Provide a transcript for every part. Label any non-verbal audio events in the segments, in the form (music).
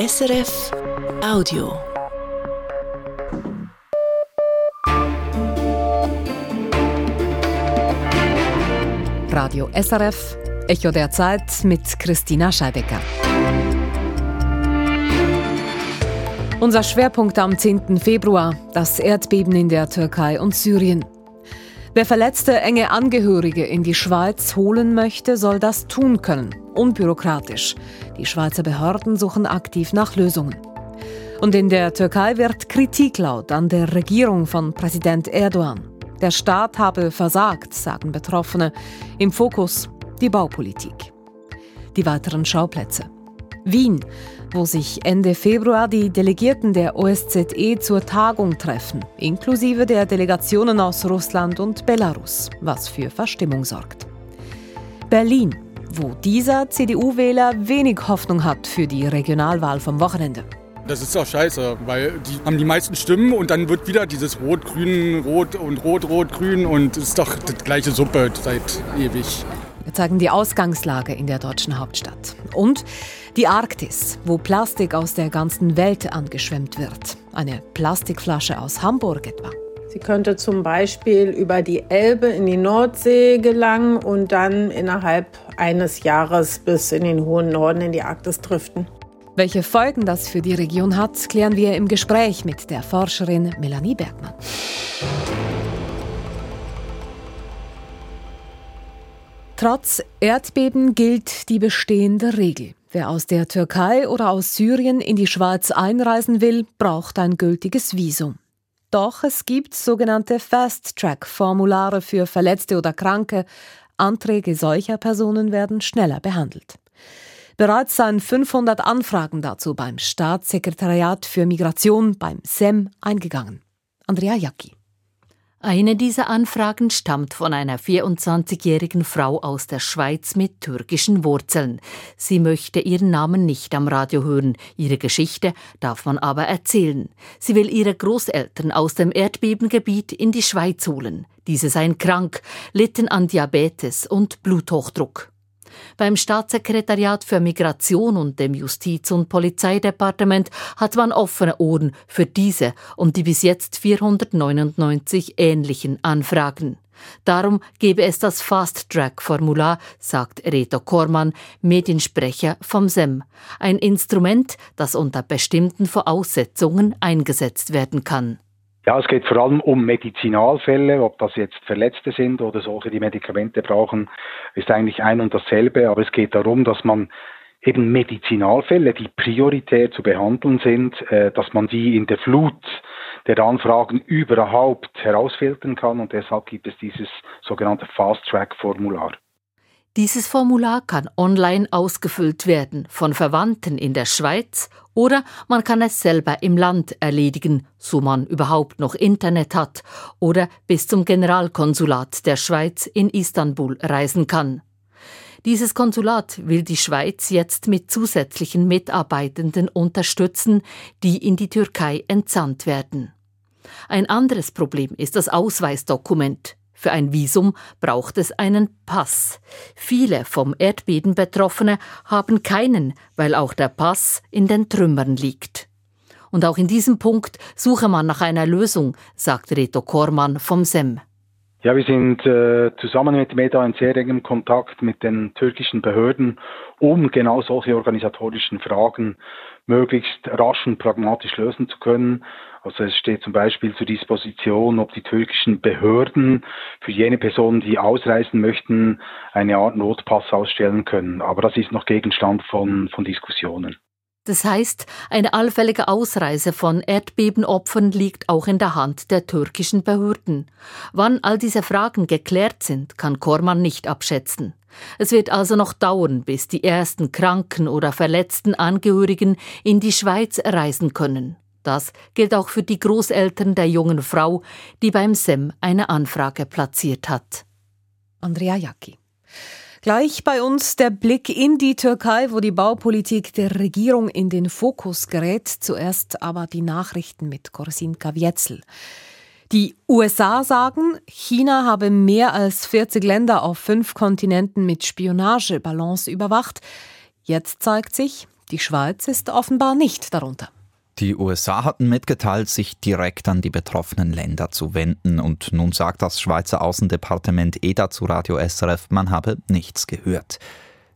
SRF Audio. Radio SRF, Echo der Zeit mit Christina Scheibecker. Unser Schwerpunkt am 10. Februar, das Erdbeben in der Türkei und Syrien. Wer verletzte enge Angehörige in die Schweiz holen möchte, soll das tun können, unbürokratisch. Die Schweizer Behörden suchen aktiv nach Lösungen. Und in der Türkei wird Kritik laut an der Regierung von Präsident Erdogan. Der Staat habe versagt, sagen Betroffene. Im Fokus die Baupolitik. Die weiteren Schauplätze. Wien, wo sich Ende Februar die Delegierten der OSZE zur Tagung treffen, inklusive der Delegationen aus Russland und Belarus, was für Verstimmung sorgt. Berlin, wo dieser CDU-Wähler wenig Hoffnung hat für die Regionalwahl vom Wochenende. Das ist doch scheiße, weil die haben die meisten Stimmen und dann wird wieder dieses Rot, Grün, Rot und Rot, Rot, Grün und es ist doch die gleiche Suppe seit ewig. Wir zeigen die Ausgangslage in der deutschen Hauptstadt. Und die Arktis, wo Plastik aus der ganzen Welt angeschwemmt wird. Eine Plastikflasche aus Hamburg etwa. Sie könnte zum Beispiel über die Elbe in die Nordsee gelangen und dann innerhalb eines Jahres bis in den hohen Norden in die Arktis driften. Welche Folgen das für die Region hat, klären wir im Gespräch mit der Forscherin Melanie Bergmann. Trotz Erdbeben gilt die bestehende Regel. Wer aus der Türkei oder aus Syrien in die Schweiz einreisen will, braucht ein gültiges Visum. Doch es gibt sogenannte Fast-Track-Formulare für Verletzte oder Kranke. Anträge solcher Personen werden schneller behandelt. Bereits seien 500 Anfragen dazu beim Staatssekretariat für Migration, beim SEM, eingegangen. Andrea Jacki. Eine dieser Anfragen stammt von einer 24-jährigen Frau aus der Schweiz mit türkischen Wurzeln. Sie möchte ihren Namen nicht am Radio hören, ihre Geschichte darf man aber erzählen. Sie will ihre Großeltern aus dem Erdbebengebiet in die Schweiz holen. Diese seien krank, litten an Diabetes und Bluthochdruck. Beim Staatssekretariat für Migration und dem Justiz- und Polizeidepartement hat man offene Ohren für diese und die bis jetzt 499 ähnlichen Anfragen. Darum gebe es das Fast-Track-Formular, sagt Reto Kormann, Mediensprecher vom SEM. Ein Instrument, das unter bestimmten Voraussetzungen eingesetzt werden kann. Ja, es geht vor allem um Medizinalfälle, ob das jetzt Verletzte sind oder solche, die Medikamente brauchen, ist eigentlich ein und dasselbe, aber es geht darum, dass man eben Medizinalfälle, die prioritär zu behandeln sind, äh, dass man die in der Flut der Anfragen überhaupt herausfiltern kann und deshalb gibt es dieses sogenannte Fast-Track-Formular. Dieses Formular kann online ausgefüllt werden von Verwandten in der Schweiz oder man kann es selber im Land erledigen, so man überhaupt noch Internet hat oder bis zum Generalkonsulat der Schweiz in Istanbul reisen kann. Dieses Konsulat will die Schweiz jetzt mit zusätzlichen Mitarbeitenden unterstützen, die in die Türkei entsandt werden. Ein anderes Problem ist das Ausweisdokument. Für ein Visum braucht es einen Pass. Viele vom Erdbeben Betroffene haben keinen, weil auch der Pass in den Trümmern liegt. Und auch in diesem Punkt suche man nach einer Lösung, sagt Reto Kormann vom SEM. Ja, wir sind äh, zusammen mit MEDA in sehr engem Kontakt mit den türkischen Behörden, um genau solche organisatorischen Fragen möglichst rasch und pragmatisch lösen zu können. Also es steht zum Beispiel zur Disposition, ob die türkischen Behörden für jene Personen, die ausreisen möchten, eine Art Notpass ausstellen können. Aber das ist noch Gegenstand von, von Diskussionen. Das heißt, eine allfällige Ausreise von Erdbebenopfern liegt auch in der Hand der türkischen Behörden. Wann all diese Fragen geklärt sind, kann Korman nicht abschätzen. Es wird also noch dauern, bis die ersten kranken oder verletzten Angehörigen in die Schweiz reisen können. Das gilt auch für die Großeltern der jungen Frau, die beim SEM eine Anfrage platziert hat. Andrea Jacki. Gleich bei uns der Blick in die Türkei, wo die Baupolitik der Regierung in den Fokus gerät. Zuerst aber die Nachrichten mit Korsin Kavietzel. Die USA sagen, China habe mehr als 40 Länder auf fünf Kontinenten mit Spionageballons überwacht. Jetzt zeigt sich, Die Schweiz ist offenbar nicht darunter. Die USA hatten mitgeteilt, sich direkt an die betroffenen Länder zu wenden und nun sagt das Schweizer Außendepartement EDA zu Radio SRF, man habe nichts gehört.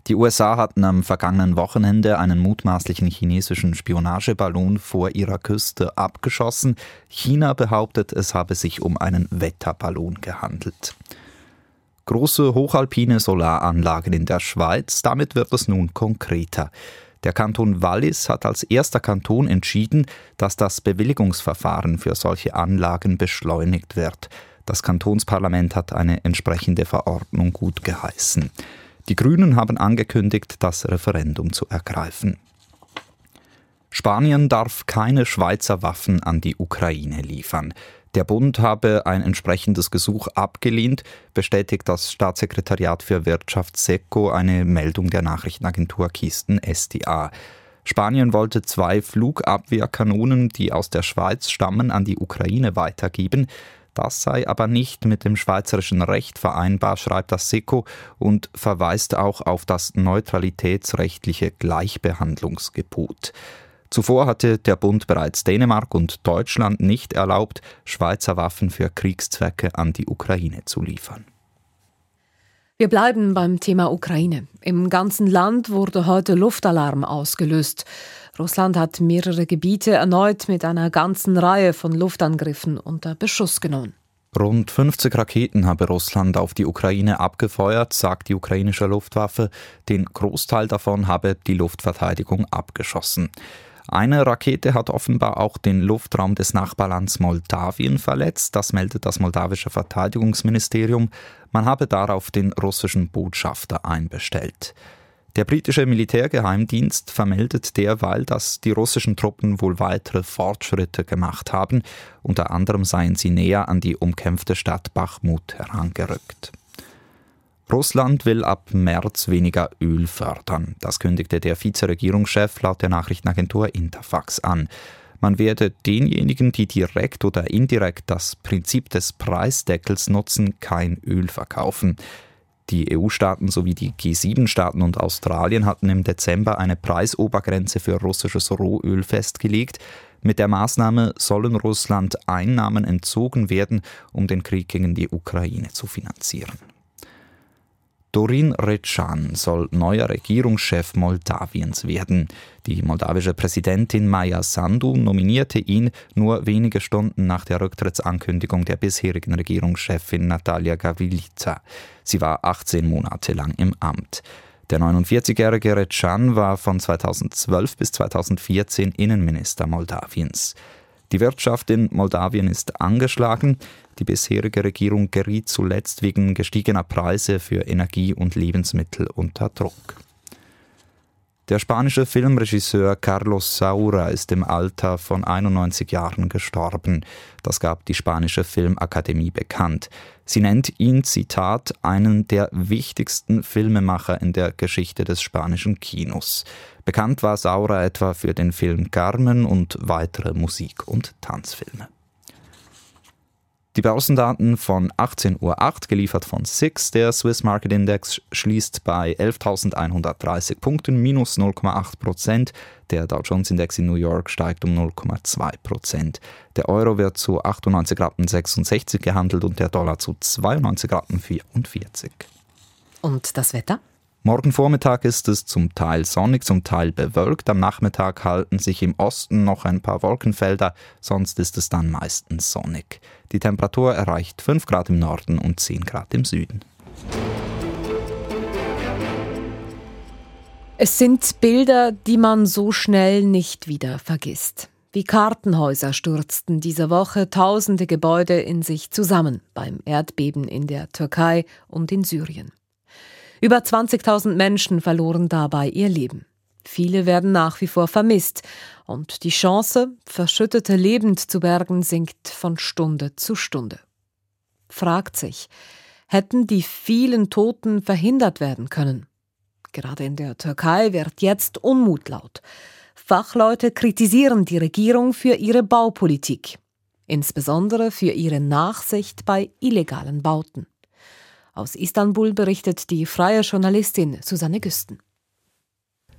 Die USA hatten am vergangenen Wochenende einen mutmaßlichen chinesischen Spionageballon vor ihrer Küste abgeschossen. China behauptet, es habe sich um einen Wetterballon gehandelt. Große hochalpine Solaranlagen in der Schweiz, damit wird es nun konkreter. Der Kanton Wallis hat als erster Kanton entschieden, dass das Bewilligungsverfahren für solche Anlagen beschleunigt wird. Das Kantonsparlament hat eine entsprechende Verordnung gut geheißen. Die Grünen haben angekündigt, das Referendum zu ergreifen. Spanien darf keine Schweizer Waffen an die Ukraine liefern. Der Bund habe ein entsprechendes Gesuch abgelehnt, bestätigt das Staatssekretariat für Wirtschaft SECO eine Meldung der Nachrichtenagentur Kisten SDA. Spanien wollte zwei Flugabwehrkanonen, die aus der Schweiz stammen, an die Ukraine weitergeben. Das sei aber nicht mit dem schweizerischen Recht vereinbar, schreibt das SECO und verweist auch auf das neutralitätsrechtliche Gleichbehandlungsgebot. Zuvor hatte der Bund bereits Dänemark und Deutschland nicht erlaubt, Schweizer Waffen für Kriegszwecke an die Ukraine zu liefern. Wir bleiben beim Thema Ukraine. Im ganzen Land wurde heute Luftalarm ausgelöst. Russland hat mehrere Gebiete erneut mit einer ganzen Reihe von Luftangriffen unter Beschuss genommen. Rund 50 Raketen habe Russland auf die Ukraine abgefeuert, sagt die ukrainische Luftwaffe. Den Großteil davon habe die Luftverteidigung abgeschossen. Eine Rakete hat offenbar auch den Luftraum des Nachbarlands Moldawien verletzt, das meldet das moldawische Verteidigungsministerium. Man habe darauf den russischen Botschafter einbestellt. Der britische Militärgeheimdienst vermeldet derweil, dass die russischen Truppen wohl weitere Fortschritte gemacht haben. Unter anderem seien sie näher an die umkämpfte Stadt Bachmut herangerückt. Russland will ab März weniger Öl fördern. Das kündigte der Vizeregierungschef laut der Nachrichtenagentur Interfax an. Man werde denjenigen, die direkt oder indirekt das Prinzip des Preisdeckels nutzen, kein Öl verkaufen. Die EU-Staaten sowie die G7-Staaten und Australien hatten im Dezember eine Preisobergrenze für russisches Rohöl festgelegt. Mit der Maßnahme sollen Russland Einnahmen entzogen werden, um den Krieg gegen die Ukraine zu finanzieren. Dorin Rechan soll neuer Regierungschef Moldawiens werden. Die moldawische Präsidentin Maja Sandu nominierte ihn nur wenige Stunden nach der Rücktrittsankündigung der bisherigen Regierungschefin Natalia Gavilica. Sie war 18 Monate lang im Amt. Der 49-jährige Rechan war von 2012 bis 2014 Innenminister Moldawiens. Die Wirtschaft in Moldawien ist angeschlagen. Die bisherige Regierung geriet zuletzt wegen gestiegener Preise für Energie und Lebensmittel unter Druck. Der spanische Filmregisseur Carlos Saura ist im Alter von 91 Jahren gestorben. Das gab die spanische Filmakademie bekannt. Sie nennt ihn, Zitat, einen der wichtigsten Filmemacher in der Geschichte des spanischen Kinos. Bekannt war Saura etwa für den Film Carmen und weitere Musik- und Tanzfilme. Die Börsendaten von 18.08 Uhr, geliefert von SIX. Der Swiss Market Index schließt bei 11.130 Punkten, minus 0,8 Prozent. Der Dow Jones Index in New York steigt um 0,2 Prozent. Der Euro wird zu 98 Rappen 66 gehandelt und der Dollar zu 92 Rappen 44. Und das Wetter? Morgen Vormittag ist es zum Teil sonnig, zum Teil bewölkt. Am Nachmittag halten sich im Osten noch ein paar Wolkenfelder, sonst ist es dann meistens sonnig. Die Temperatur erreicht 5 Grad im Norden und 10 Grad im Süden. Es sind Bilder, die man so schnell nicht wieder vergisst. Wie Kartenhäuser stürzten diese Woche tausende Gebäude in sich zusammen beim Erdbeben in der Türkei und in Syrien. Über 20.000 Menschen verloren dabei ihr Leben. Viele werden nach wie vor vermisst und die Chance, Verschüttete lebend zu bergen, sinkt von Stunde zu Stunde. Fragt sich, hätten die vielen Toten verhindert werden können? Gerade in der Türkei wird jetzt Unmut laut. Fachleute kritisieren die Regierung für ihre Baupolitik, insbesondere für ihre Nachsicht bei illegalen Bauten. Aus Istanbul berichtet die freie Journalistin Susanne Güsten.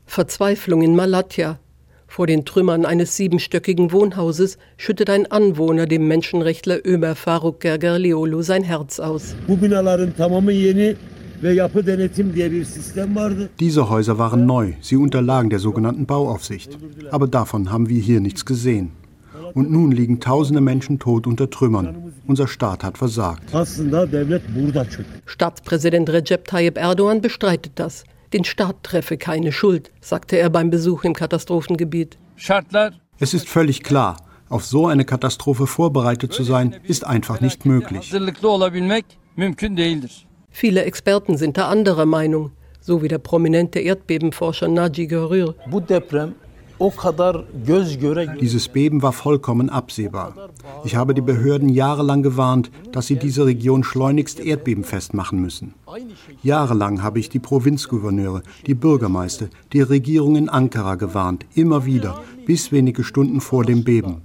Verzweiflung in Malatya. Vor den Trümmern eines siebenstöckigen Wohnhauses schüttet ein Anwohner dem Menschenrechtler Ömer Faruk Gergerliolu sein Herz aus. Diese Häuser waren neu, sie unterlagen der sogenannten Bauaufsicht. Aber davon haben wir hier nichts gesehen. Und nun liegen tausende Menschen tot unter Trümmern. Unser Staat hat versagt. Staatspräsident Recep Tayyip Erdogan bestreitet das. Den Staat treffe keine Schuld, sagte er beim Besuch im Katastrophengebiet. Es ist völlig klar, auf so eine Katastrophe vorbereitet zu sein, ist einfach nicht möglich. Viele Experten sind da anderer Meinung, so wie der prominente Erdbebenforscher Naji Görür. Dieses Beben war vollkommen absehbar. Ich habe die Behörden jahrelang gewarnt, dass sie diese Region schleunigst erdbebenfest machen müssen. Jahrelang habe ich die Provinzgouverneure, die Bürgermeister, die Regierung in Ankara gewarnt, immer wieder, bis wenige Stunden vor dem Beben.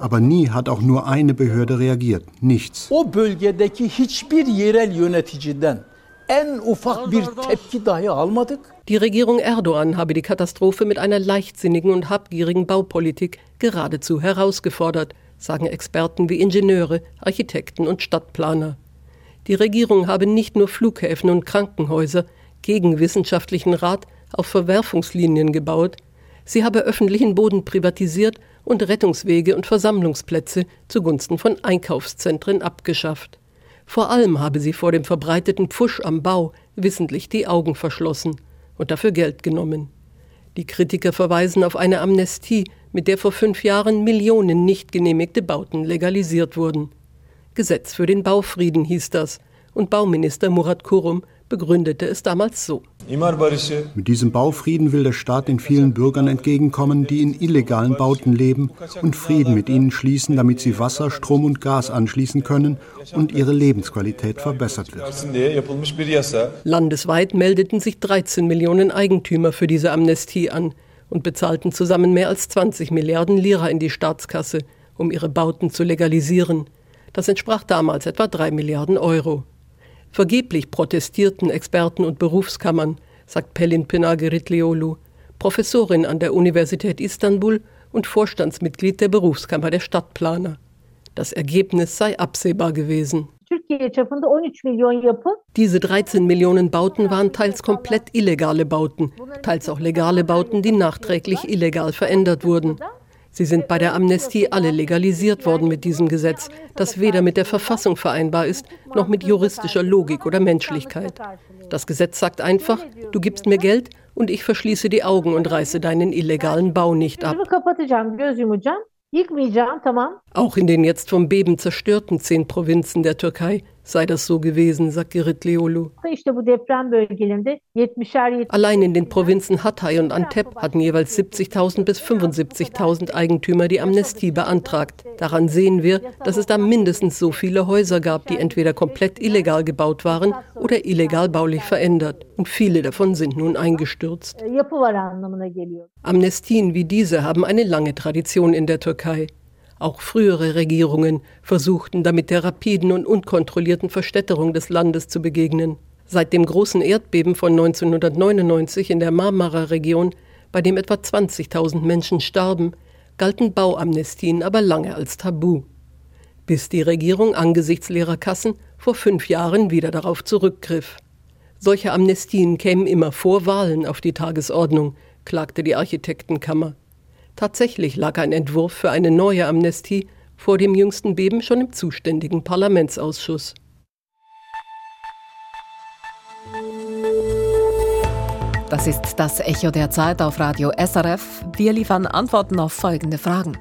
Aber nie hat auch nur eine Behörde reagiert. Nichts. O bölgedeki hiçbir yerel yöneticiden en ufak bir tepki dahi almadık. Die Regierung Erdogan habe die Katastrophe mit einer leichtsinnigen und habgierigen Baupolitik geradezu herausgefordert, sagen Experten wie Ingenieure, Architekten und Stadtplaner. Die Regierung habe nicht nur Flughäfen und Krankenhäuser gegen wissenschaftlichen Rat auf Verwerfungslinien gebaut, sie habe öffentlichen Boden privatisiert und Rettungswege und Versammlungsplätze zugunsten von Einkaufszentren abgeschafft. Vor allem habe sie vor dem verbreiteten Pfusch am Bau wissentlich die Augen verschlossen und dafür Geld genommen. Die Kritiker verweisen auf eine Amnestie, mit der vor fünf Jahren Millionen nicht genehmigte Bauten legalisiert wurden. Gesetz für den Baufrieden hieß das, und Bauminister Murat Kurum begründete es damals so. Mit diesem Baufrieden will der Staat den vielen Bürgern entgegenkommen, die in illegalen Bauten leben und Frieden mit ihnen schließen, damit sie Wasser, Strom und Gas anschließen können und ihre Lebensqualität verbessert wird. Landesweit meldeten sich 13 Millionen Eigentümer für diese Amnestie an und bezahlten zusammen mehr als 20 Milliarden Lira in die Staatskasse, um ihre Bauten zu legalisieren. Das entsprach damals etwa 3 Milliarden Euro. Vergeblich protestierten Experten und Berufskammern, sagt Pelin Pinageritliolu, Professorin an der Universität Istanbul und Vorstandsmitglied der Berufskammer der Stadtplaner. Das Ergebnis sei absehbar gewesen. Diese 13 Millionen Bauten waren teils komplett illegale Bauten, teils auch legale Bauten, die nachträglich illegal verändert wurden. Sie sind bei der Amnestie alle legalisiert worden mit diesem Gesetz, das weder mit der Verfassung vereinbar ist, noch mit juristischer Logik oder Menschlichkeit. Das Gesetz sagt einfach, du gibst mir Geld und ich verschließe die Augen und reiße deinen illegalen Bau nicht ab. Auch in den jetzt vom Beben zerstörten zehn Provinzen der Türkei sei das so gewesen, sagt Girit Leolu. Allein in den Provinzen Hatay und Antep hatten jeweils 70.000 bis 75.000 Eigentümer die Amnestie beantragt. Daran sehen wir, dass es da mindestens so viele Häuser gab, die entweder komplett illegal gebaut waren oder illegal baulich verändert. Und viele davon sind nun eingestürzt. Amnestien wie diese haben eine lange Tradition in der Türkei. Auch frühere Regierungen versuchten damit der rapiden und unkontrollierten Verstädterung des Landes zu begegnen. Seit dem großen Erdbeben von 1999 in der Marmara-Region, bei dem etwa 20.000 Menschen starben, galten Bauamnestien aber lange als Tabu. Bis die Regierung angesichts leerer Kassen vor fünf Jahren wieder darauf zurückgriff. Solche Amnestien kämen immer vor Wahlen auf die Tagesordnung, klagte die Architektenkammer. Tatsächlich lag ein Entwurf für eine neue Amnestie vor dem jüngsten Beben schon im zuständigen Parlamentsausschuss. Das ist das Echo der Zeit auf Radio SRF. Wir liefern Antworten auf folgende Fragen.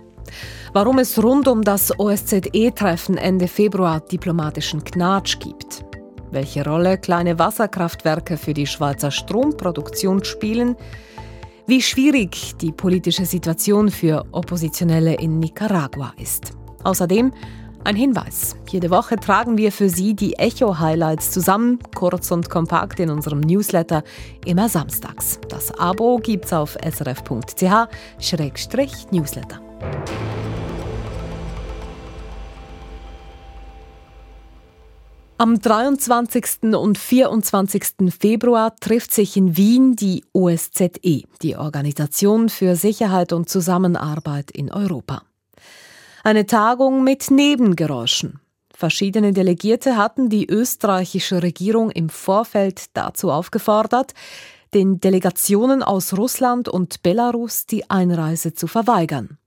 Warum es rund um das OSZE-Treffen Ende Februar diplomatischen Knatsch gibt. Welche Rolle kleine Wasserkraftwerke für die Schweizer Stromproduktion spielen wie schwierig die politische Situation für Oppositionelle in Nicaragua ist. Außerdem ein Hinweis. Jede Woche tragen wir für Sie die Echo-Highlights zusammen, kurz und kompakt in unserem Newsletter, immer samstags. Das Abo gibt's auf srf.ch-newsletter. Am 23. und 24. Februar trifft sich in Wien die OSZE, die Organisation für Sicherheit und Zusammenarbeit in Europa. Eine Tagung mit Nebengeräuschen. Verschiedene Delegierte hatten die österreichische Regierung im Vorfeld dazu aufgefordert, den Delegationen aus Russland und Belarus die Einreise zu verweigern.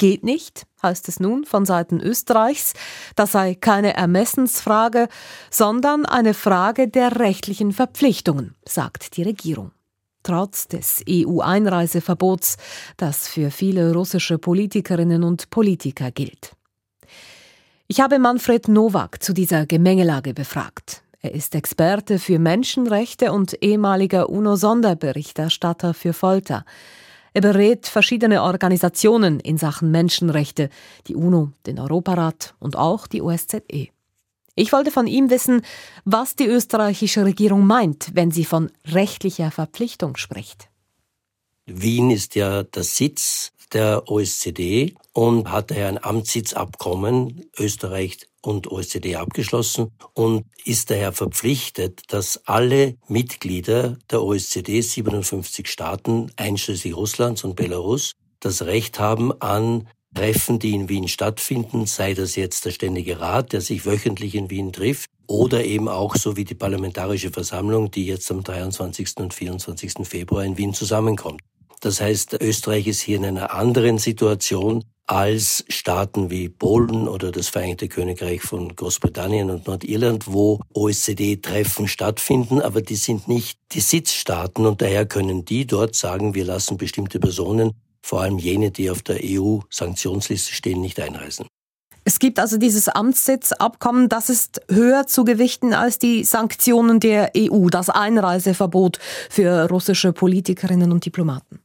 Geht nicht, heißt es nun von Seiten Österreichs. Das sei keine Ermessensfrage, sondern eine Frage der rechtlichen Verpflichtungen, sagt die Regierung. Trotz des EU-Einreiseverbots, das für viele russische Politikerinnen und Politiker gilt. Ich habe Manfred Nowak zu dieser Gemengelage befragt. Er ist Experte für Menschenrechte und ehemaliger UNO-Sonderberichterstatter für Folter. Er berät verschiedene Organisationen in Sachen Menschenrechte, die UNO, den Europarat und auch die OSZE. Ich wollte von ihm wissen, was die österreichische Regierung meint, wenn sie von rechtlicher Verpflichtung spricht. Wien ist ja der Sitz der OSZE und hat daher ein Amtssitzabkommen Österreich und OECD abgeschlossen und ist daher verpflichtet, dass alle Mitglieder der OECD, 57 Staaten, einschließlich Russlands und Belarus, das Recht haben an Treffen, die in Wien stattfinden, sei das jetzt der Ständige Rat, der sich wöchentlich in Wien trifft, oder eben auch so wie die Parlamentarische Versammlung, die jetzt am 23. und 24. Februar in Wien zusammenkommt. Das heißt, Österreich ist hier in einer anderen Situation als Staaten wie Polen oder das Vereinigte Königreich von Großbritannien und Nordirland, wo OECD-Treffen stattfinden, aber die sind nicht die Sitzstaaten und daher können die dort sagen, wir lassen bestimmte Personen, vor allem jene, die auf der EU-Sanktionsliste stehen, nicht einreisen. Es gibt also dieses Amtssitzabkommen, das ist höher zu gewichten als die Sanktionen der EU, das Einreiseverbot für russische Politikerinnen und Diplomaten.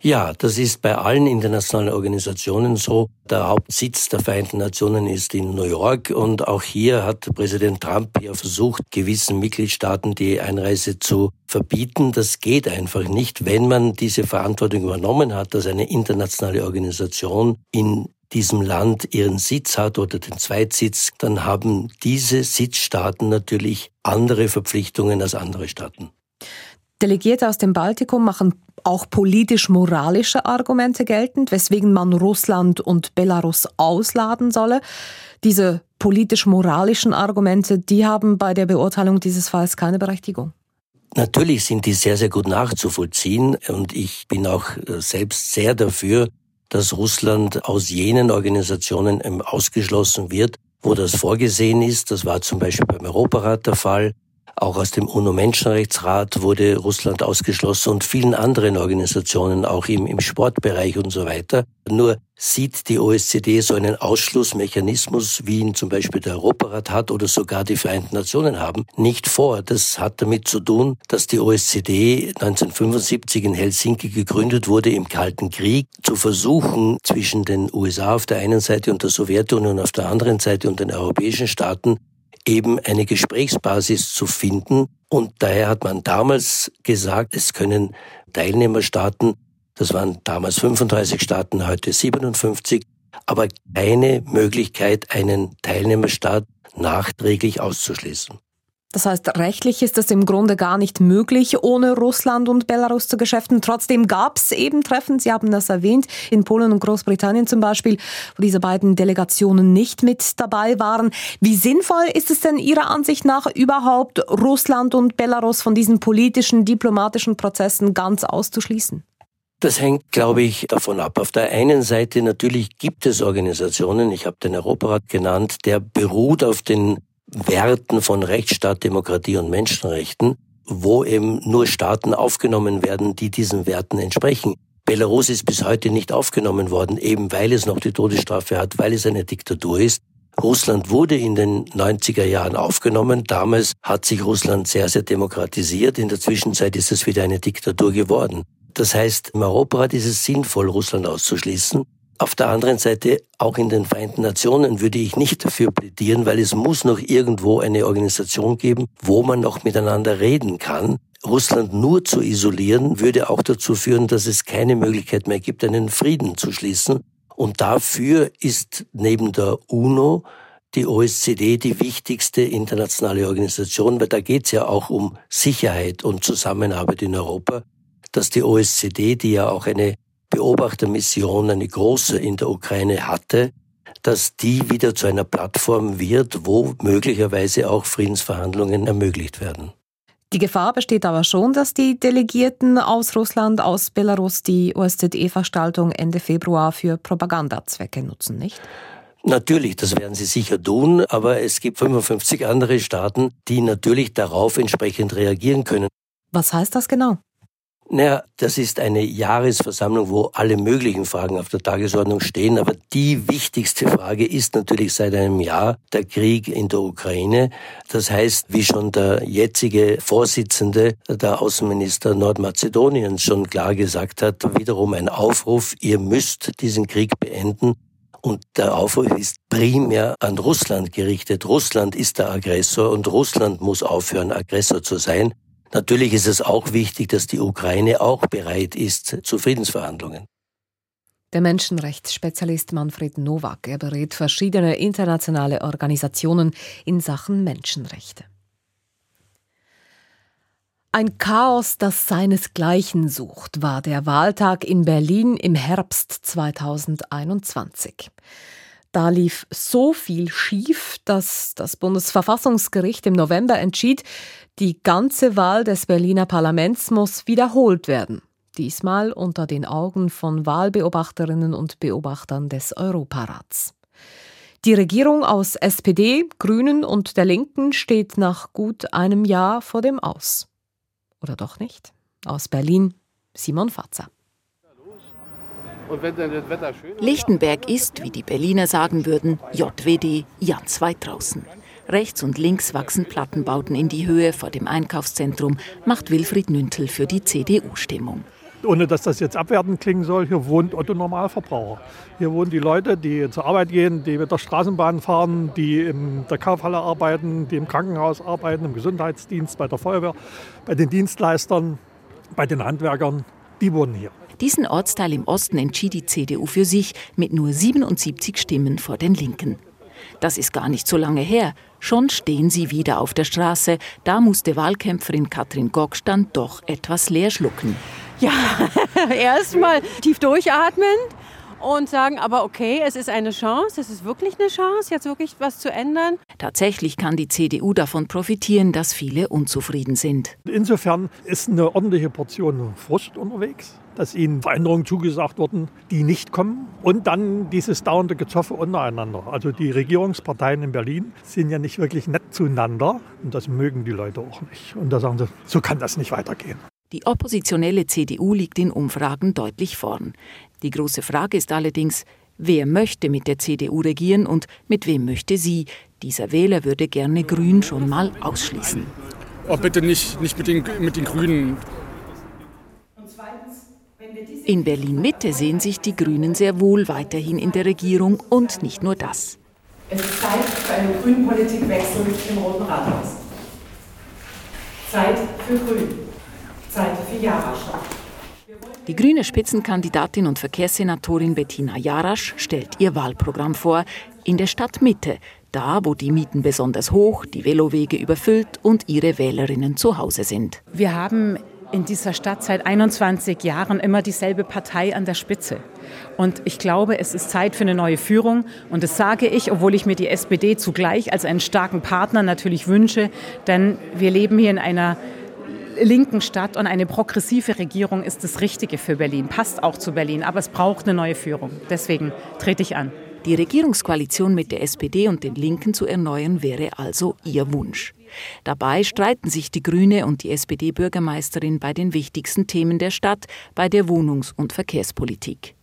Ja, das ist bei allen internationalen Organisationen so. Der Hauptsitz der Vereinten Nationen ist in New York und auch hier hat Präsident Trump ja versucht, gewissen Mitgliedstaaten die Einreise zu verbieten. Das geht einfach nicht, wenn man diese Verantwortung übernommen hat, dass eine internationale Organisation in diesem Land ihren Sitz hat oder den Zweitsitz, dann haben diese Sitzstaaten natürlich andere Verpflichtungen als andere Staaten. Delegierte aus dem Baltikum machen auch politisch-moralische Argumente geltend, weswegen man Russland und Belarus ausladen solle. Diese politisch-moralischen Argumente, die haben bei der Beurteilung dieses Falls keine Berechtigung. Natürlich sind die sehr, sehr gut nachzuvollziehen und ich bin auch äh, selbst sehr dafür, dass Russland aus jenen Organisationen ähm, ausgeschlossen wird, wo das vorgesehen ist. Das war zum Beispiel beim Europarat der Fall. Auch aus dem UNO-Menschenrechtsrat wurde Russland ausgeschlossen und vielen anderen Organisationen, auch im, im Sportbereich und so weiter. Nur sieht die OSZE so einen Ausschlussmechanismus, wie ihn zum Beispiel der Europarat hat oder sogar die Vereinten Nationen haben, nicht vor. Das hat damit zu tun, dass die OSZE 1975 in Helsinki gegründet wurde im Kalten Krieg, zu versuchen, zwischen den USA auf der einen Seite und der Sowjetunion auf der anderen Seite und den europäischen Staaten eben eine Gesprächsbasis zu finden. Und daher hat man damals gesagt, es können Teilnehmerstaaten, das waren damals 35 Staaten, heute 57, aber keine Möglichkeit, einen Teilnehmerstaat nachträglich auszuschließen. Das heißt, rechtlich ist es im Grunde gar nicht möglich, ohne Russland und Belarus zu geschäften. Trotzdem gab es eben Treffen, Sie haben das erwähnt, in Polen und Großbritannien zum Beispiel, wo diese beiden Delegationen nicht mit dabei waren. Wie sinnvoll ist es denn Ihrer Ansicht nach überhaupt, Russland und Belarus von diesen politischen, diplomatischen Prozessen ganz auszuschließen? Das hängt, glaube ich, davon ab. Auf der einen Seite natürlich gibt es Organisationen, ich habe den Europarat genannt, der beruht auf den Werten von Rechtsstaat, Demokratie und Menschenrechten, wo eben nur Staaten aufgenommen werden, die diesen Werten entsprechen. Belarus ist bis heute nicht aufgenommen worden, eben weil es noch die Todesstrafe hat, weil es eine Diktatur ist. Russland wurde in den 90er Jahren aufgenommen. Damals hat sich Russland sehr, sehr demokratisiert. In der Zwischenzeit ist es wieder eine Diktatur geworden. Das heißt, im Europarat ist es sinnvoll, Russland auszuschließen. Auf der anderen Seite, auch in den Vereinten Nationen würde ich nicht dafür plädieren, weil es muss noch irgendwo eine Organisation geben, wo man noch miteinander reden kann. Russland nur zu isolieren, würde auch dazu führen, dass es keine Möglichkeit mehr gibt, einen Frieden zu schließen. Und dafür ist neben der UNO die OSZE die wichtigste internationale Organisation, weil da geht es ja auch um Sicherheit und Zusammenarbeit in Europa, dass die OSZE, die ja auch eine Beobachtermission, eine große in der Ukraine hatte, dass die wieder zu einer Plattform wird, wo möglicherweise auch Friedensverhandlungen ermöglicht werden. Die Gefahr besteht aber schon, dass die Delegierten aus Russland, aus Belarus die OSZE-Veranstaltung Ende Februar für Propagandazwecke nutzen, nicht? Natürlich, das werden sie sicher tun, aber es gibt 55 andere Staaten, die natürlich darauf entsprechend reagieren können. Was heißt das genau? Naja, das ist eine Jahresversammlung, wo alle möglichen Fragen auf der Tagesordnung stehen. Aber die wichtigste Frage ist natürlich seit einem Jahr der Krieg in der Ukraine. Das heißt, wie schon der jetzige Vorsitzende, der Außenminister Nordmazedoniens schon klar gesagt hat, wiederum ein Aufruf, ihr müsst diesen Krieg beenden. Und der Aufruf ist primär an Russland gerichtet. Russland ist der Aggressor und Russland muss aufhören, Aggressor zu sein. Natürlich ist es auch wichtig, dass die Ukraine auch bereit ist zu Friedensverhandlungen. Der Menschenrechtsspezialist Manfred Nowak, er berät verschiedene internationale Organisationen in Sachen Menschenrechte. Ein Chaos, das seinesgleichen sucht, war der Wahltag in Berlin im Herbst 2021. Da lief so viel schief, dass das Bundesverfassungsgericht im November entschied, die ganze Wahl des Berliner Parlaments muss wiederholt werden. Diesmal unter den Augen von Wahlbeobachterinnen und Beobachtern des Europarats. Die Regierung aus SPD, Grünen und der Linken steht nach gut einem Jahr vor dem Aus. Oder doch nicht? Aus Berlin, Simon Fatzer. Lichtenberg ist, wie die Berliner sagen würden, JWD ganz weit draußen. Rechts und links wachsen Plattenbauten in die Höhe vor dem Einkaufszentrum, macht Wilfried Nüntel für die CDU Stimmung. Ohne dass das jetzt abwertend klingen soll, hier wohnt Otto Normalverbraucher. Hier wohnen die Leute, die zur Arbeit gehen, die mit der Straßenbahn fahren, die in der Kaufhalle arbeiten, die im Krankenhaus arbeiten, im Gesundheitsdienst, bei der Feuerwehr, bei den Dienstleistern, bei den Handwerkern. Die wohnen hier. Diesen Ortsteil im Osten entschied die CDU für sich mit nur 77 Stimmen vor den Linken. Das ist gar nicht so lange her. Schon stehen sie wieder auf der Straße. Da musste Wahlkämpferin Katrin Gock dann doch etwas leer schlucken. Ja, (laughs) erstmal tief durchatmen und sagen, aber okay, es ist eine Chance, es ist wirklich eine Chance, jetzt wirklich was zu ändern. Tatsächlich kann die CDU davon profitieren, dass viele unzufrieden sind. Insofern ist eine ordentliche Portion Frust unterwegs dass ihnen Veränderungen zugesagt wurden, die nicht kommen. Und dann dieses dauernde Gezoffe untereinander. Also die Regierungsparteien in Berlin sind ja nicht wirklich nett zueinander. Und das mögen die Leute auch nicht. Und da sagen sie, so kann das nicht weitergehen. Die oppositionelle CDU liegt in Umfragen deutlich vorn. Die große Frage ist allerdings, wer möchte mit der CDU regieren und mit wem möchte sie? Dieser Wähler würde gerne Grün schon mal ausschließen. Oh, bitte nicht, nicht mit, den, mit den Grünen. In Berlin-Mitte sehen sich die Grünen sehr wohl weiterhin in der Regierung und nicht nur das. Es ist Zeit für einen grünen Politikwechsel im Roten Rathaus. Zeit für Grün. Zeit für Jarasch. Die grüne Spitzenkandidatin und Verkehrssenatorin Bettina Jarasch stellt ihr Wahlprogramm vor in der Stadtmitte, da wo die Mieten besonders hoch, die Velowege überfüllt und ihre Wählerinnen zu Hause sind. Wir haben in dieser Stadt seit 21 Jahren immer dieselbe Partei an der Spitze. Und ich glaube, es ist Zeit für eine neue Führung. Und das sage ich, obwohl ich mir die SPD zugleich als einen starken Partner natürlich wünsche. Denn wir leben hier in einer linken Stadt und eine progressive Regierung ist das Richtige für Berlin, passt auch zu Berlin. Aber es braucht eine neue Führung. Deswegen trete ich an. Die Regierungskoalition mit der SPD und den Linken zu erneuern wäre also ihr Wunsch. Dabei streiten sich die Grüne und die SPD-Bürgermeisterin bei den wichtigsten Themen der Stadt, bei der Wohnungs- und Verkehrspolitik.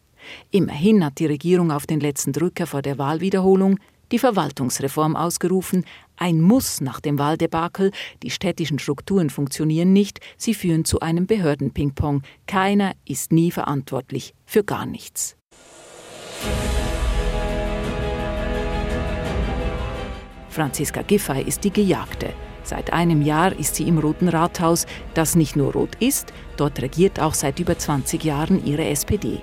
Immerhin hat die Regierung auf den letzten Drücker vor der Wahlwiederholung die Verwaltungsreform ausgerufen, ein Muss nach dem Wahldebakel, die städtischen Strukturen funktionieren nicht, sie führen zu einem Behördenpingpong, keiner ist nie verantwortlich für gar nichts. Franziska Giffey ist die Gejagte. Seit einem Jahr ist sie im Roten Rathaus, das nicht nur rot ist, dort regiert auch seit über 20 Jahren ihre SPD.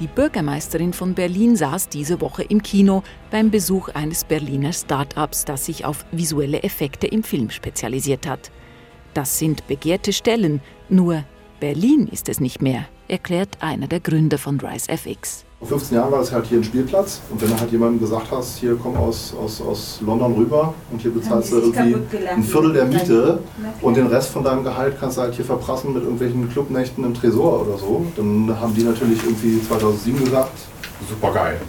Die Bürgermeisterin von Berlin saß diese Woche im Kino beim Besuch eines Berliner Start-ups, das sich auf visuelle Effekte im Film spezialisiert hat. Das sind begehrte Stellen, nur Berlin ist es nicht mehr, erklärt einer der Gründer von Rise FX. Vor 15 Jahren war das halt hier ein Spielplatz und wenn du halt jemandem gesagt hast, hier komm aus, aus, aus London rüber und hier bezahlst du irgendwie ein Viertel der Miete und den Rest von deinem Gehalt kannst du halt hier verprassen mit irgendwelchen Clubnächten im Tresor oder so, dann haben die natürlich irgendwie 2007 gesagt, super geil.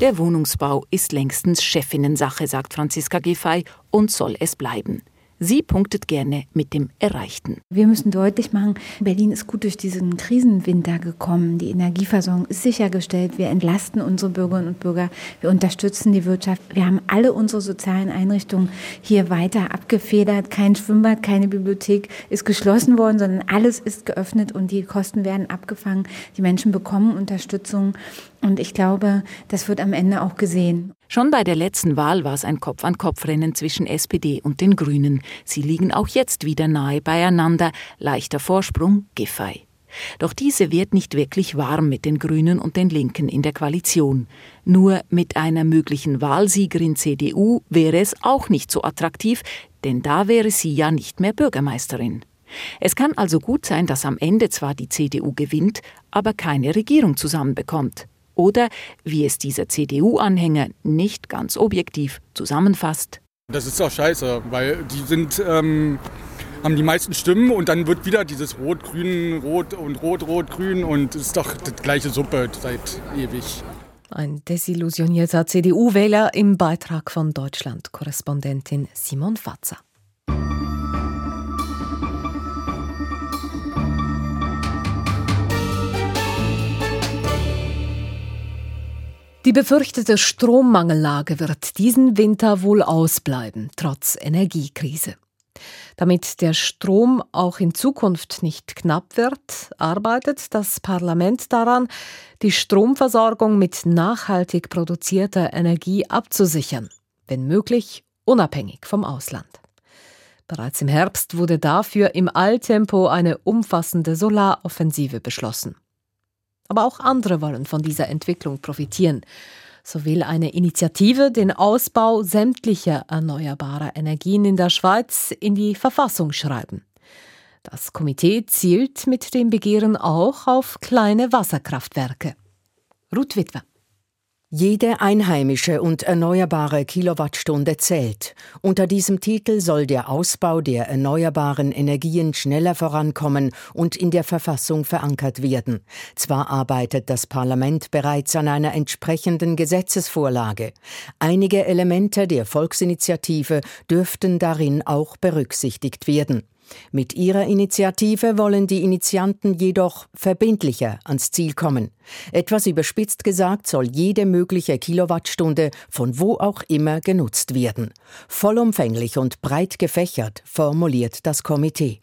Der Wohnungsbau ist längstens Chefinnensache, sagt Franziska Giffey, und soll es bleiben. Sie punktet gerne mit dem Erreichten. Wir müssen deutlich machen, Berlin ist gut durch diesen Krisenwinter gekommen. Die Energieversorgung ist sichergestellt. Wir entlasten unsere Bürgerinnen und Bürger. Wir unterstützen die Wirtschaft. Wir haben alle unsere sozialen Einrichtungen hier weiter abgefedert. Kein Schwimmbad, keine Bibliothek ist geschlossen worden, sondern alles ist geöffnet und die Kosten werden abgefangen. Die Menschen bekommen Unterstützung. Und ich glaube, das wird am Ende auch gesehen. Schon bei der letzten Wahl war es ein Kopf-an-Kopf-Rennen zwischen SPD und den Grünen. Sie liegen auch jetzt wieder nahe beieinander. Leichter Vorsprung, Giffey. Doch diese wird nicht wirklich warm mit den Grünen und den Linken in der Koalition. Nur mit einer möglichen Wahlsiegerin CDU wäre es auch nicht so attraktiv, denn da wäre sie ja nicht mehr Bürgermeisterin. Es kann also gut sein, dass am Ende zwar die CDU gewinnt, aber keine Regierung zusammenbekommt oder wie es dieser CDU-Anhänger nicht ganz objektiv zusammenfasst. Das ist doch scheiße, weil die sind, ähm, haben die meisten Stimmen und dann wird wieder dieses Rot-Grün, Rot und Rot-Rot-Grün und es ist doch die gleiche Suppe seit ewig. Ein desillusionierter CDU-Wähler im Beitrag von Deutschland-Korrespondentin Simon Fatzer. Die befürchtete Strommangellage wird diesen Winter wohl ausbleiben, trotz Energiekrise. Damit der Strom auch in Zukunft nicht knapp wird, arbeitet das Parlament daran, die Stromversorgung mit nachhaltig produzierter Energie abzusichern, wenn möglich unabhängig vom Ausland. Bereits im Herbst wurde dafür im Alltempo eine umfassende Solaroffensive beschlossen. Aber auch andere wollen von dieser Entwicklung profitieren. So will eine Initiative den Ausbau sämtlicher erneuerbarer Energien in der Schweiz in die Verfassung schreiben. Das Komitee zielt mit dem Begehren auch auf kleine Wasserkraftwerke. Ruth Witwer. Jede einheimische und erneuerbare Kilowattstunde zählt. Unter diesem Titel soll der Ausbau der erneuerbaren Energien schneller vorankommen und in der Verfassung verankert werden. Zwar arbeitet das Parlament bereits an einer entsprechenden Gesetzesvorlage. Einige Elemente der Volksinitiative dürften darin auch berücksichtigt werden. Mit ihrer Initiative wollen die Initianten jedoch verbindlicher ans Ziel kommen. Etwas überspitzt gesagt soll jede mögliche Kilowattstunde von wo auch immer genutzt werden. Vollumfänglich und breit gefächert formuliert das Komitee.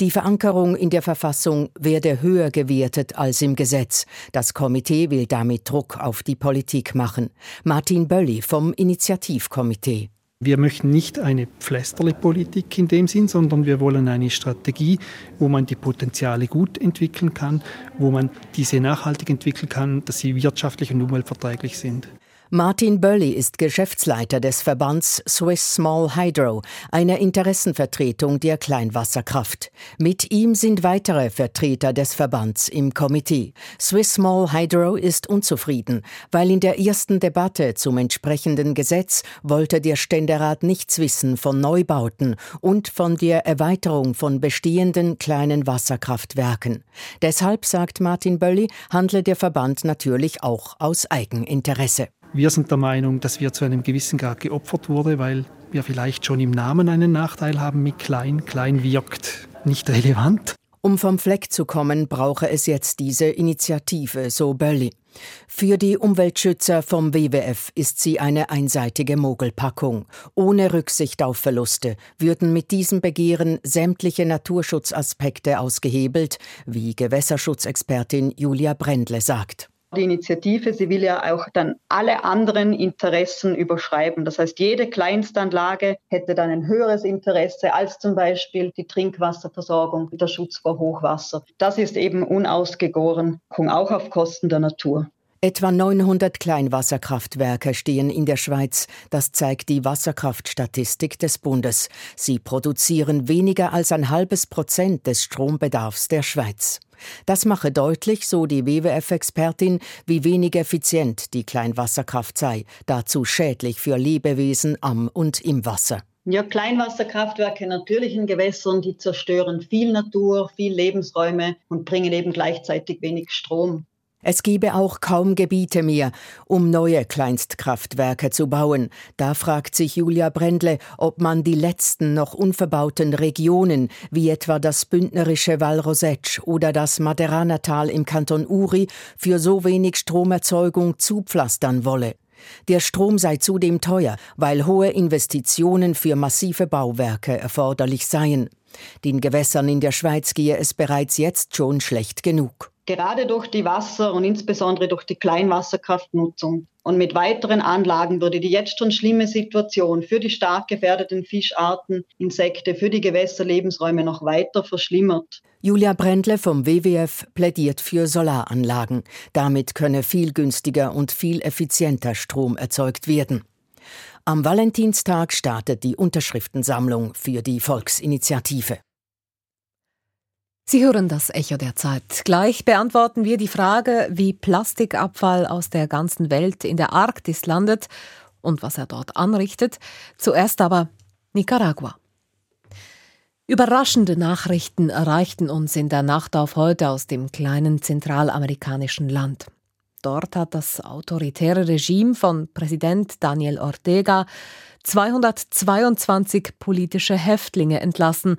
Die Verankerung in der Verfassung werde höher gewertet als im Gesetz. Das Komitee will damit Druck auf die Politik machen. Martin Bölli vom Initiativkomitee. Wir möchten nicht eine Pflästerle-Politik in dem Sinn, sondern wir wollen eine Strategie, wo man die Potenziale gut entwickeln kann, wo man diese nachhaltig entwickeln kann, dass sie wirtschaftlich und umweltverträglich sind. Martin Bölli ist Geschäftsleiter des Verbands Swiss Small Hydro, einer Interessenvertretung der Kleinwasserkraft. Mit ihm sind weitere Vertreter des Verbands im Komitee. Swiss Small Hydro ist unzufrieden, weil in der ersten Debatte zum entsprechenden Gesetz wollte der Ständerat nichts wissen von Neubauten und von der Erweiterung von bestehenden kleinen Wasserkraftwerken. Deshalb, sagt Martin Bölli, handle der Verband natürlich auch aus Eigeninteresse. Wir sind der Meinung, dass wir zu einem gewissen Grad geopfert wurde, weil wir vielleicht schon im Namen einen Nachteil haben mit klein. Klein wirkt nicht relevant. Um vom Fleck zu kommen, brauche es jetzt diese Initiative, so Bölli. Für die Umweltschützer vom WWF ist sie eine einseitige Mogelpackung. Ohne Rücksicht auf Verluste würden mit diesem Begehren sämtliche Naturschutzaspekte ausgehebelt, wie Gewässerschutzexpertin Julia Brendle sagt. Die Initiative, sie will ja auch dann alle anderen Interessen überschreiben. Das heißt, jede Kleinstanlage hätte dann ein höheres Interesse als zum Beispiel die Trinkwasserversorgung, der Schutz vor Hochwasser. Das ist eben unausgegoren, auch auf Kosten der Natur. Etwa 900 Kleinwasserkraftwerke stehen in der Schweiz. Das zeigt die Wasserkraftstatistik des Bundes. Sie produzieren weniger als ein halbes Prozent des Strombedarfs der Schweiz. Das mache deutlich, so die WWF-Expertin, wie wenig effizient die Kleinwasserkraft sei, dazu schädlich für Lebewesen am und im Wasser. Ja, Kleinwasserkraftwerke in natürlichen Gewässern, die zerstören viel Natur, viel Lebensräume und bringen eben gleichzeitig wenig Strom. Es gebe auch kaum Gebiete mehr, um neue Kleinstkraftwerke zu bauen. Da fragt sich Julia Brendle, ob man die letzten noch unverbauten Regionen, wie etwa das bündnerische Val Rosette oder das Maderanertal im Kanton Uri, für so wenig Stromerzeugung zupflastern wolle. Der Strom sei zudem teuer, weil hohe Investitionen für massive Bauwerke erforderlich seien. Den Gewässern in der Schweiz gehe es bereits jetzt schon schlecht genug gerade durch die Wasser- und insbesondere durch die Kleinwasserkraftnutzung. Und mit weiteren Anlagen würde die jetzt schon schlimme Situation für die stark gefährdeten Fischarten, Insekte, für die Gewässerlebensräume noch weiter verschlimmert. Julia Brendle vom WWF plädiert für Solaranlagen. Damit könne viel günstiger und viel effizienter Strom erzeugt werden. Am Valentinstag startet die Unterschriftensammlung für die Volksinitiative. Sie hören das Echo der Zeit. Gleich beantworten wir die Frage, wie Plastikabfall aus der ganzen Welt in der Arktis landet und was er dort anrichtet. Zuerst aber Nicaragua. Überraschende Nachrichten erreichten uns in der Nacht auf heute aus dem kleinen zentralamerikanischen Land. Dort hat das autoritäre Regime von Präsident Daniel Ortega 222 politische Häftlinge entlassen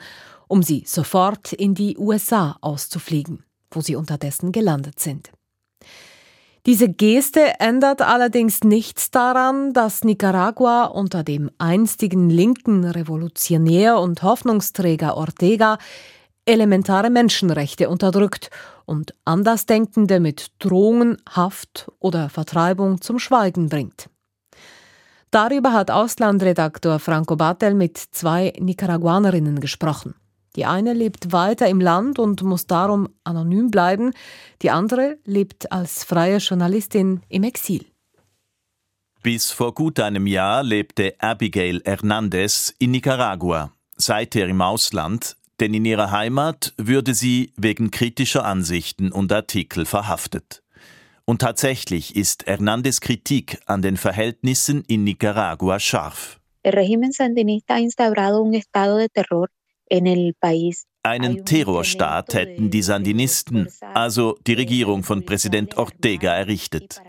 um sie sofort in die USA auszufliegen, wo sie unterdessen gelandet sind. Diese Geste ändert allerdings nichts daran, dass Nicaragua unter dem einstigen linken Revolutionär und Hoffnungsträger Ortega elementare Menschenrechte unterdrückt und Andersdenkende mit Drohungen, Haft oder Vertreibung zum Schweigen bringt. Darüber hat Auslandredaktor Franco Batel mit zwei Nicaraguanerinnen gesprochen. Die eine lebt weiter im Land und muss darum anonym bleiben, die andere lebt als freie Journalistin im Exil. Bis vor gut einem Jahr lebte Abigail Hernandez in Nicaragua, seither im Ausland, denn in ihrer Heimat würde sie wegen kritischer Ansichten und Artikel verhaftet. Und tatsächlich ist Hernandez Kritik an den Verhältnissen in Nicaragua scharf. El régimen sandinista ha instaurado un estado de terror einen Terrorstaat hätten die Sandinisten, also die Regierung von Präsident Ortega, errichtet.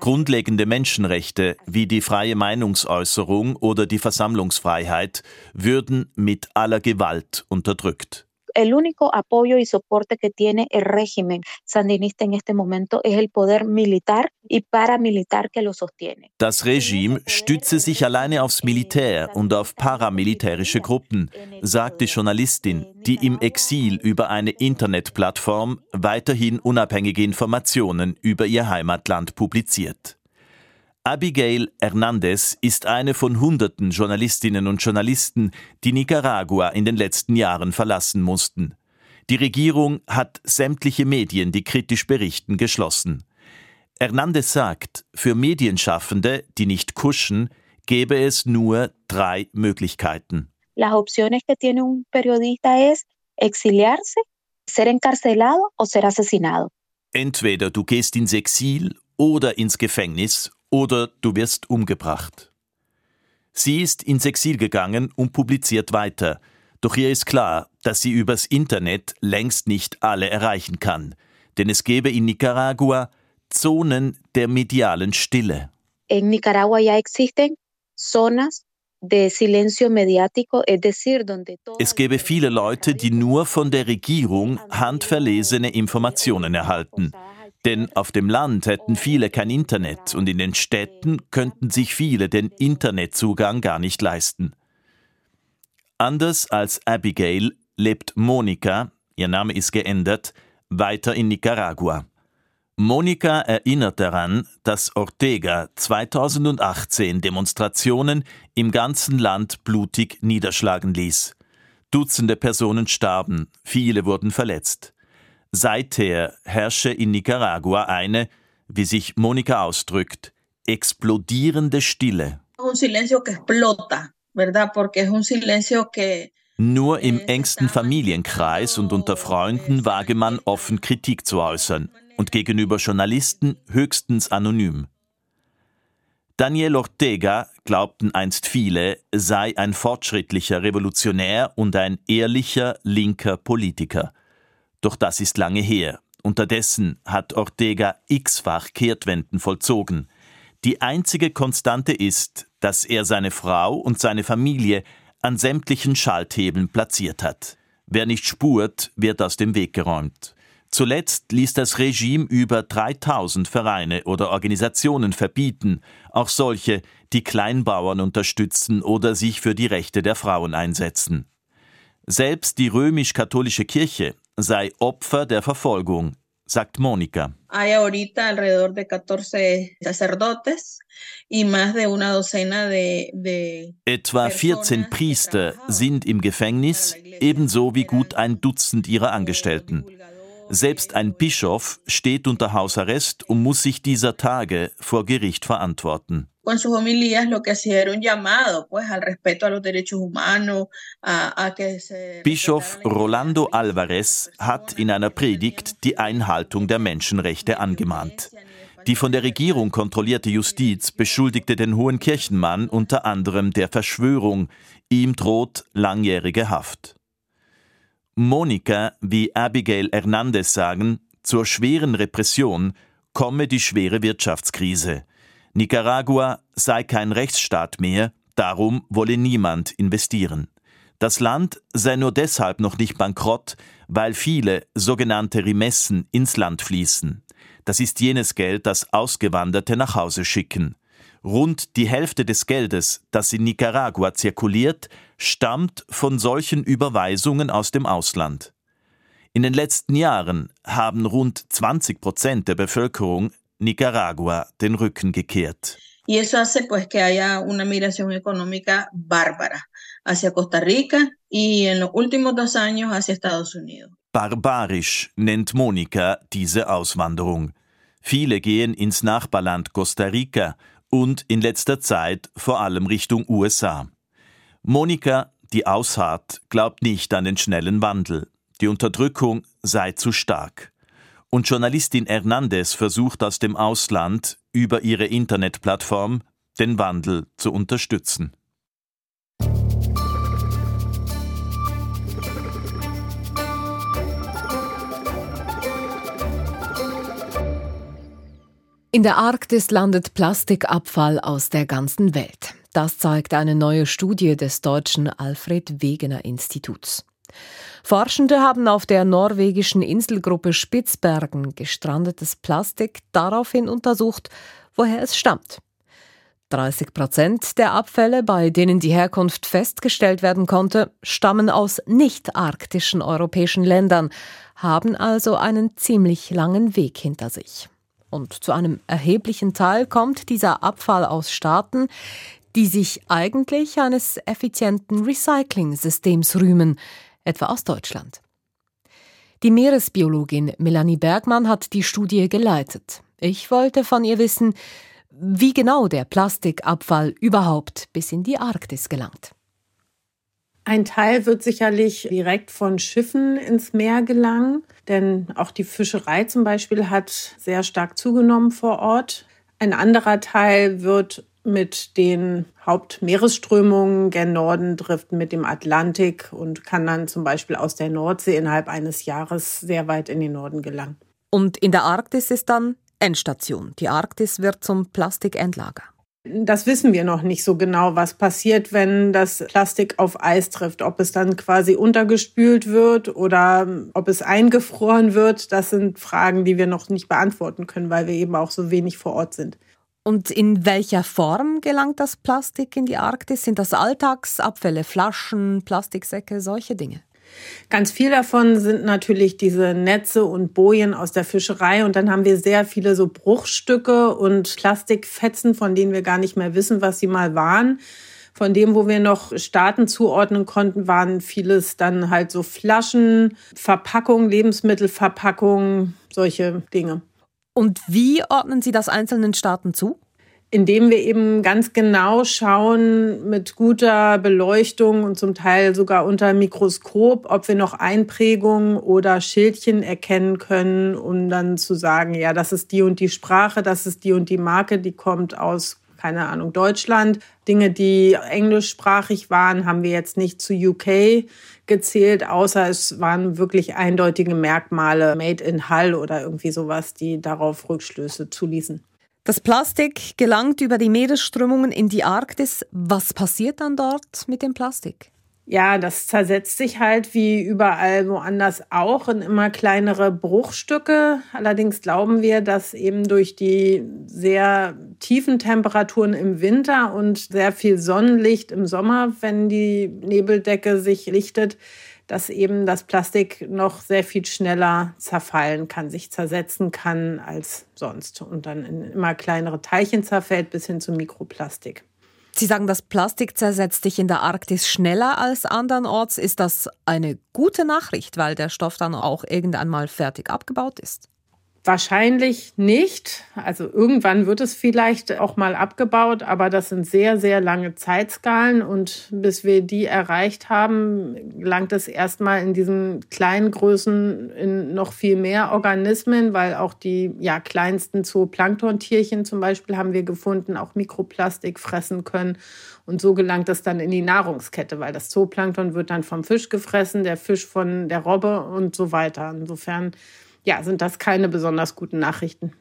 Grundlegende Menschenrechte wie die freie Meinungsäußerung oder die Versammlungsfreiheit würden mit aller Gewalt unterdrückt el único apoyo y soporte que tiene el régimen sandinista en este momento es el poder militar y paramilitar que lo sostiene. Das Regime stütze sich alleine aufs Militär und auf paramilitärische Gruppen, sagt die Journalistin, die im Exil über eine Internetplattform weiterhin unabhängige Informationen über ihr Heimatland publiziert. Abigail Hernandez ist eine von hunderten Journalistinnen und Journalisten, die Nicaragua in den letzten Jahren verlassen mussten. Die Regierung hat sämtliche Medien, die kritisch berichten, geschlossen. Hernandez sagt, für Medienschaffende, die nicht kuschen, gäbe es nur drei Möglichkeiten. Las opciones que tiene un periodista es exiliarse, ser encarcelado o ser asesinado. Entweder du gehst ins Exil oder ins Gefängnis oder du wirst umgebracht. Sie ist ins Exil gegangen und publiziert weiter, doch ihr ist klar, dass sie übers Internet längst nicht alle erreichen kann, denn es gäbe in Nicaragua Zonen der medialen Stille. In Nicaragua ya existen zonas Es gäbe viele Leute, die nur von der Regierung handverlesene Informationen erhalten. Denn auf dem Land hätten viele kein Internet und in den Städten könnten sich viele den Internetzugang gar nicht leisten. Anders als Abigail lebt Monika, ihr Name ist geändert, weiter in Nicaragua. Monika erinnert daran, dass Ortega 2018 Demonstrationen im ganzen Land blutig niederschlagen ließ. Dutzende Personen starben, viele wurden verletzt. Seither herrsche in Nicaragua eine, wie sich Monika ausdrückt, explodierende Stille. Nur im engsten Familienkreis und unter Freunden wage man offen Kritik zu äußern und gegenüber Journalisten höchstens anonym. Daniel Ortega, glaubten einst viele, sei ein fortschrittlicher Revolutionär und ein ehrlicher linker Politiker. Doch das ist lange her. Unterdessen hat Ortega x-fach Kehrtwenden vollzogen. Die einzige Konstante ist, dass er seine Frau und seine Familie an sämtlichen Schalthebeln platziert hat. Wer nicht spurt, wird aus dem Weg geräumt. Zuletzt ließ das Regime über 3000 Vereine oder Organisationen verbieten, auch solche, die Kleinbauern unterstützen oder sich für die Rechte der Frauen einsetzen. Selbst die römisch-katholische Etwa 14 Priester sind im Gefängnis, ebenso wie gut ein Dutzend ihrer Angestellten. Selbst ein Bischof steht unter Hausarrest und muss sich dieser Tage vor Gericht verantworten. Bischof Rolando Alvarez hat in einer Predigt die Einhaltung der Menschenrechte angemahnt. Die von der Regierung kontrollierte Justiz beschuldigte den Hohen Kirchenmann unter anderem der Verschwörung. Ihm droht langjährige Haft. Monika wie Abigail Hernandez sagen, zur schweren Repression komme die schwere Wirtschaftskrise. Nicaragua sei kein Rechtsstaat mehr, darum wolle niemand investieren. Das Land sei nur deshalb noch nicht bankrott, weil viele sogenannte Remessen ins Land fließen. Das ist jenes Geld, das Ausgewanderte nach Hause schicken. Rund die Hälfte des Geldes, das in Nicaragua zirkuliert, stammt von solchen Überweisungen aus dem Ausland. In den letzten Jahren haben rund 20 Prozent der Bevölkerung Nicaragua den Rücken gekehrt. Y eso hace pues que haya una migración económica bárbara hacia Costa Rica y en los últimos dos años hacia Estados Unidos. Barbarisch nennt Monika diese Auswanderung. Viele gehen ins Nachbarland Costa Rica und in letzter Zeit vor allem Richtung USA. Monika, die ausharrt, glaubt nicht an den schnellen Wandel. Die Unterdrückung sei zu stark. Und Journalistin Hernandez versucht aus dem Ausland über ihre Internetplattform den Wandel zu unterstützen. In der Arktis landet Plastikabfall aus der ganzen Welt. Das zeigt eine neue Studie des deutschen Alfred Wegener Instituts. Forschende haben auf der norwegischen Inselgruppe Spitzbergen gestrandetes Plastik daraufhin untersucht, woher es stammt. 30 Prozent der Abfälle, bei denen die Herkunft festgestellt werden konnte, stammen aus nicht-arktischen europäischen Ländern, haben also einen ziemlich langen Weg hinter sich. Und zu einem erheblichen Teil kommt dieser Abfall aus Staaten, die sich eigentlich eines effizienten Recycling-Systems rühmen, etwa aus Deutschland. Die Meeresbiologin Melanie Bergmann hat die Studie geleitet. Ich wollte von ihr wissen, wie genau der Plastikabfall überhaupt bis in die Arktis gelangt. Ein Teil wird sicherlich direkt von Schiffen ins Meer gelangen, denn auch die Fischerei zum Beispiel hat sehr stark zugenommen vor Ort. Ein anderer Teil wird mit den Hauptmeeresströmungen gen Norden driften mit dem Atlantik und kann dann zum Beispiel aus der Nordsee innerhalb eines Jahres sehr weit in den Norden gelangen. Und in der Arktis ist dann Endstation. Die Arktis wird zum Plastikendlager. Das wissen wir noch nicht so genau, was passiert, wenn das Plastik auf Eis trifft. Ob es dann quasi untergespült wird oder ob es eingefroren wird, das sind Fragen, die wir noch nicht beantworten können, weil wir eben auch so wenig vor Ort sind. Und in welcher Form gelangt das Plastik in die Arktis? Sind das Alltagsabfälle, Flaschen, Plastiksäcke, solche Dinge? Ganz viel davon sind natürlich diese Netze und Bojen aus der Fischerei. Und dann haben wir sehr viele so Bruchstücke und Plastikfetzen, von denen wir gar nicht mehr wissen, was sie mal waren. Von dem, wo wir noch Staaten zuordnen konnten, waren vieles dann halt so Flaschen, Verpackungen, Lebensmittelverpackungen, solche Dinge. Und wie ordnen Sie das einzelnen Staaten zu? indem wir eben ganz genau schauen mit guter Beleuchtung und zum Teil sogar unter Mikroskop, ob wir noch Einprägungen oder Schildchen erkennen können, um dann zu sagen, ja, das ist die und die Sprache, das ist die und die Marke, die kommt aus keine Ahnung, Deutschland. Dinge, die englischsprachig waren, haben wir jetzt nicht zu UK gezählt, außer es waren wirklich eindeutige Merkmale, Made in Hull oder irgendwie sowas, die darauf Rückschlüsse zuließen. Das Plastik gelangt über die Meeresströmungen in die Arktis. Was passiert dann dort mit dem Plastik? Ja, das zersetzt sich halt wie überall woanders auch in immer kleinere Bruchstücke. Allerdings glauben wir, dass eben durch die sehr tiefen Temperaturen im Winter und sehr viel Sonnenlicht im Sommer, wenn die Nebeldecke sich lichtet, dass eben das Plastik noch sehr viel schneller zerfallen kann, sich zersetzen kann als sonst und dann in immer kleinere Teilchen zerfällt bis hin zu Mikroplastik. Sie sagen, das Plastik zersetzt sich in der Arktis schneller als andernorts. Ist das eine gute Nachricht, weil der Stoff dann auch irgendwann mal fertig abgebaut ist? Wahrscheinlich nicht. Also irgendwann wird es vielleicht auch mal abgebaut, aber das sind sehr, sehr lange Zeitskalen und bis wir die erreicht haben, gelangt es erstmal in diesen kleinen Größen in noch viel mehr Organismen, weil auch die ja, kleinsten Zooplanktontierchen zum Beispiel haben wir gefunden, auch Mikroplastik fressen können. Und so gelangt es dann in die Nahrungskette, weil das Zooplankton wird dann vom Fisch gefressen, der Fisch von der Robbe und so weiter. Insofern ja, sind das keine besonders guten Nachrichten.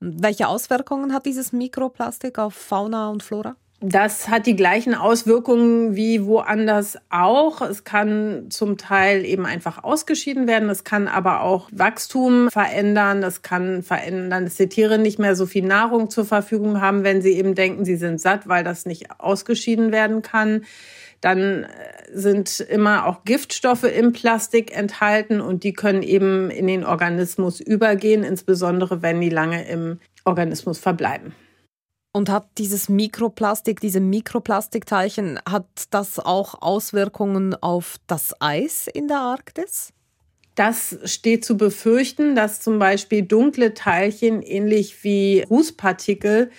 Welche Auswirkungen hat dieses Mikroplastik auf Fauna und Flora? Das hat die gleichen Auswirkungen wie woanders auch. Es kann zum Teil eben einfach ausgeschieden werden. Es kann aber auch Wachstum verändern. Es kann verändern, dass die Tiere nicht mehr so viel Nahrung zur Verfügung haben, wenn sie eben denken, sie sind satt, weil das nicht ausgeschieden werden kann. Dann äh, sind immer auch Giftstoffe im Plastik enthalten und die können eben in den Organismus übergehen, insbesondere wenn die lange im Organismus verbleiben. Und hat dieses Mikroplastik, diese Mikroplastikteilchen, hat das auch Auswirkungen auf das Eis in der Arktis? Das steht zu befürchten, dass zum Beispiel dunkle Teilchen, ähnlich wie Rußpartikel,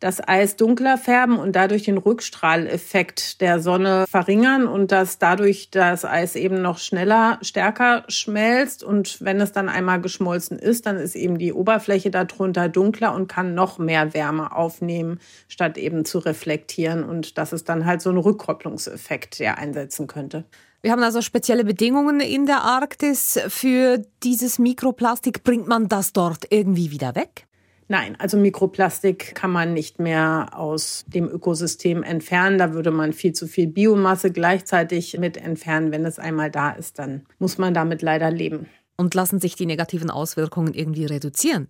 das Eis dunkler färben und dadurch den Rückstrahleffekt der Sonne verringern und dass dadurch das Eis eben noch schneller, stärker schmelzt. Und wenn es dann einmal geschmolzen ist, dann ist eben die Oberfläche darunter dunkler und kann noch mehr Wärme aufnehmen, statt eben zu reflektieren. Und das ist dann halt so ein Rückkopplungseffekt, der einsetzen könnte. Wir haben also spezielle Bedingungen in der Arktis für dieses Mikroplastik. Bringt man das dort irgendwie wieder weg? Nein, also Mikroplastik kann man nicht mehr aus dem Ökosystem entfernen. Da würde man viel zu viel Biomasse gleichzeitig mit entfernen. Wenn es einmal da ist, dann muss man damit leider leben. Und lassen sich die negativen Auswirkungen irgendwie reduzieren?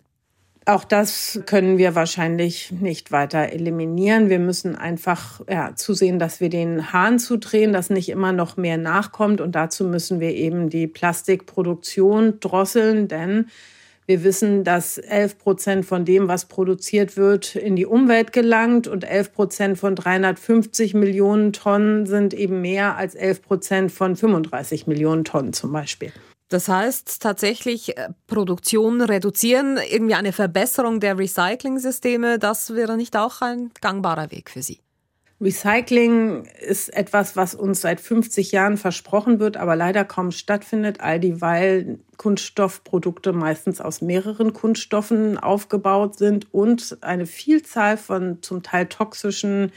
Auch das können wir wahrscheinlich nicht weiter eliminieren. Wir müssen einfach ja, zusehen, dass wir den Hahn zudrehen, dass nicht immer noch mehr nachkommt. Und dazu müssen wir eben die Plastikproduktion drosseln, denn wir wissen, dass 11 Prozent von dem, was produziert wird, in die Umwelt gelangt und 11 Prozent von 350 Millionen Tonnen sind eben mehr als 11 Prozent von 35 Millionen Tonnen zum Beispiel. Das heißt tatsächlich äh, Produktion reduzieren, irgendwie eine Verbesserung der Recycling-Systeme, das wäre nicht auch ein gangbarer Weg für Sie. Recycling ist etwas, was uns seit 50 Jahren versprochen wird, aber leider kaum stattfindet, all dieweil Kunststoffprodukte meistens aus mehreren Kunststoffen aufgebaut sind und eine Vielzahl von zum Teil toxischen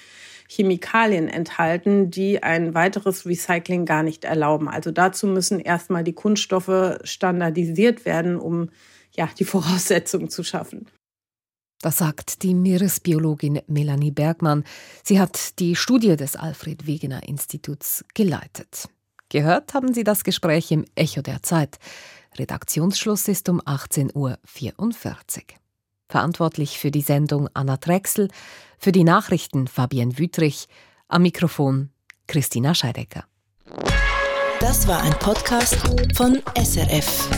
Chemikalien enthalten, die ein weiteres Recycling gar nicht erlauben. Also dazu müssen erstmal die Kunststoffe standardisiert werden, um ja, die Voraussetzungen zu schaffen. Das sagt die Meeresbiologin Melanie Bergmann. Sie hat die Studie des Alfred Wegener Instituts geleitet. Gehört haben Sie das Gespräch im Echo der Zeit. Redaktionsschluss ist um 18.44 Uhr. Verantwortlich für die Sendung Anna Drechsel, für die Nachrichten Fabienne Wüttrich, am Mikrofon Christina Scheidecker. Das war ein Podcast von SRF.